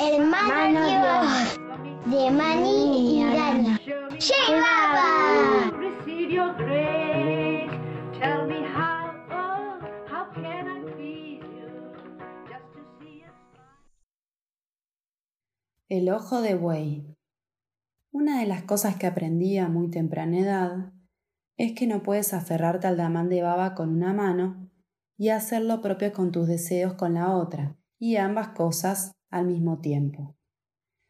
hermanos de Mani y Dani. ¡Llegaba! receive your grace. Tell me how, how can I please you? Just to see you El ojo de buey. Una de las cosas que aprendí a muy temprana edad es que no puedes aferrarte al damán de baba con una mano y hacer lo propio con tus deseos con la otra, y ambas cosas al mismo tiempo.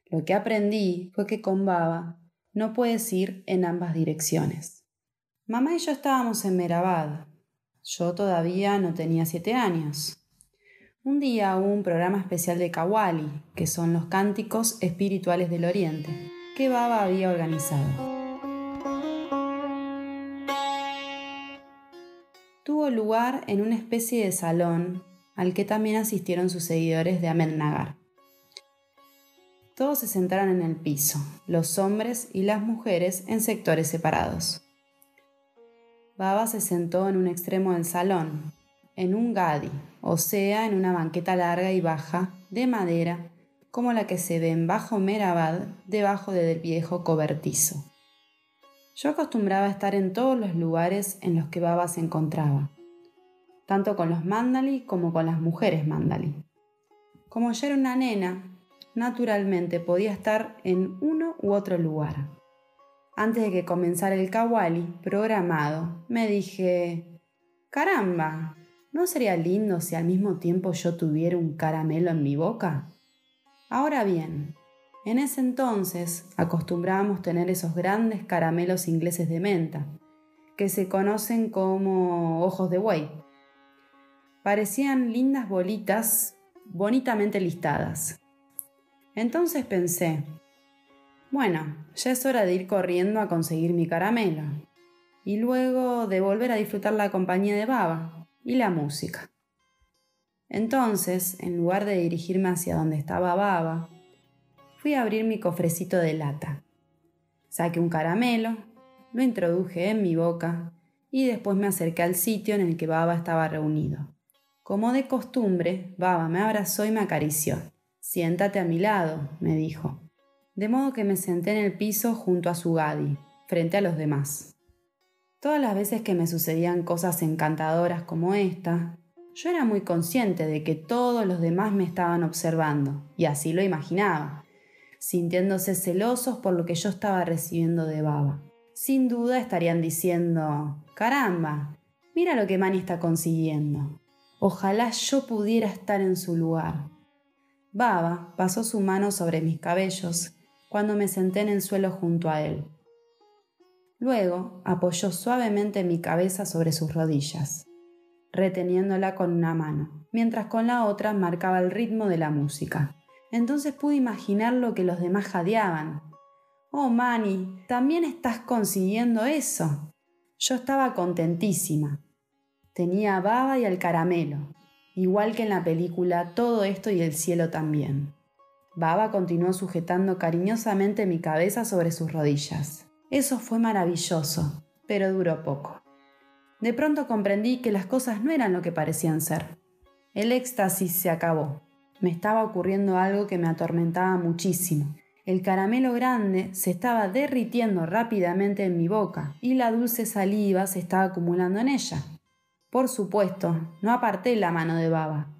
Lo que aprendí fue que con baba no puedes ir en ambas direcciones. Mamá y yo estábamos en Merabad. Yo todavía no tenía siete años. Un día hubo un programa especial de Kawali, que son los cánticos espirituales del Oriente, que Baba había organizado. Tuvo lugar en una especie de salón al que también asistieron sus seguidores de Ahmednagar. Todos se sentaron en el piso, los hombres y las mujeres en sectores separados. Baba se sentó en un extremo del salón, en un gadi, o sea, en una banqueta larga y baja, de madera, como la que se ve en Bajo Merabad, debajo del viejo cobertizo. Yo acostumbraba a estar en todos los lugares en los que Baba se encontraba, tanto con los mandali como con las mujeres mandali. Como yo era una nena, naturalmente podía estar en uno u otro lugar. Antes de que comenzara el kawali programado, me dije, caramba, ¿no sería lindo si al mismo tiempo yo tuviera un caramelo en mi boca? Ahora bien, en ese entonces acostumbrábamos tener esos grandes caramelos ingleses de menta, que se conocen como ojos de buey. Parecían lindas bolitas bonitamente listadas, entonces pensé, bueno, ya es hora de ir corriendo a conseguir mi caramelo y luego de volver a disfrutar la compañía de Baba y la música. Entonces, en lugar de dirigirme hacia donde estaba Baba, fui a abrir mi cofrecito de lata. Saqué un caramelo, lo introduje en mi boca y después me acerqué al sitio en el que Baba estaba reunido. Como de costumbre, Baba me abrazó y me acarició. Siéntate a mi lado, me dijo. De modo que me senté en el piso junto a su Gadi, frente a los demás. Todas las veces que me sucedían cosas encantadoras como esta, yo era muy consciente de que todos los demás me estaban observando, y así lo imaginaba, sintiéndose celosos por lo que yo estaba recibiendo de Baba. Sin duda estarían diciendo, caramba, mira lo que Manny está consiguiendo. Ojalá yo pudiera estar en su lugar. Baba pasó su mano sobre mis cabellos cuando me senté en el suelo junto a él. Luego apoyó suavemente mi cabeza sobre sus rodillas, reteniéndola con una mano, mientras con la otra marcaba el ritmo de la música. Entonces pude imaginar lo que los demás jadeaban. Oh, Manny, también estás consiguiendo eso. Yo estaba contentísima. Tenía a Baba y al caramelo, igual que en la película Todo esto y el cielo también. Baba continuó sujetando cariñosamente mi cabeza sobre sus rodillas. Eso fue maravilloso, pero duró poco. De pronto comprendí que las cosas no eran lo que parecían ser. El éxtasis se acabó. Me estaba ocurriendo algo que me atormentaba muchísimo. El caramelo grande se estaba derritiendo rápidamente en mi boca y la dulce saliva se estaba acumulando en ella. Por supuesto, no aparté la mano de Baba,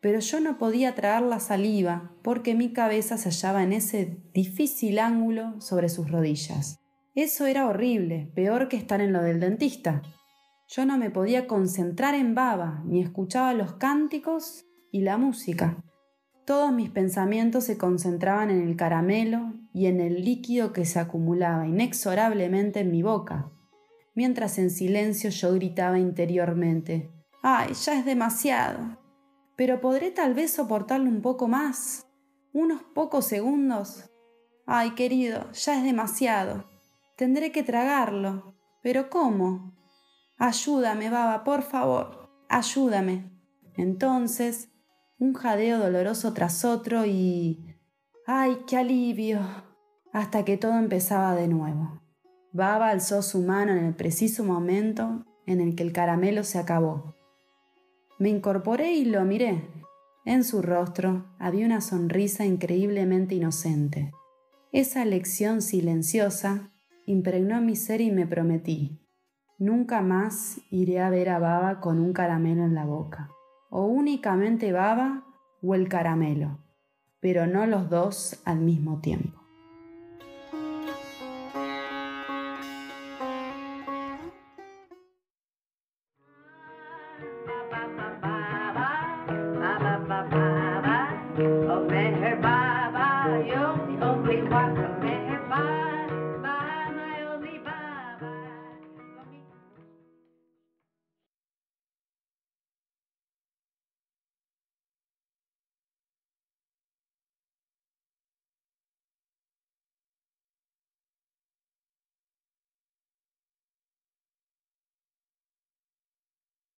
pero yo no podía tragar la saliva porque mi cabeza se hallaba en ese difícil ángulo sobre sus rodillas. Eso era horrible, peor que estar en lo del dentista. Yo no me podía concentrar en Baba, ni escuchaba los cánticos y la música. Todos mis pensamientos se concentraban en el caramelo y en el líquido que se acumulaba inexorablemente en mi boca mientras en silencio yo gritaba interiormente, ¡ay, ya es demasiado! Pero podré tal vez soportarlo un poco más, unos pocos segundos. ¡Ay, querido, ya es demasiado! Tendré que tragarlo. ¿Pero cómo? Ayúdame, baba, por favor, ayúdame. Entonces, un jadeo doloroso tras otro y... ¡Ay, qué alivio! hasta que todo empezaba de nuevo. Baba alzó su mano en el preciso momento en el que el caramelo se acabó. Me incorporé y lo miré. En su rostro había una sonrisa increíblemente inocente. Esa lección silenciosa impregnó mi ser y me prometí, nunca más iré a ver a Baba con un caramelo en la boca, o únicamente Baba o el caramelo, pero no los dos al mismo tiempo. only got a man.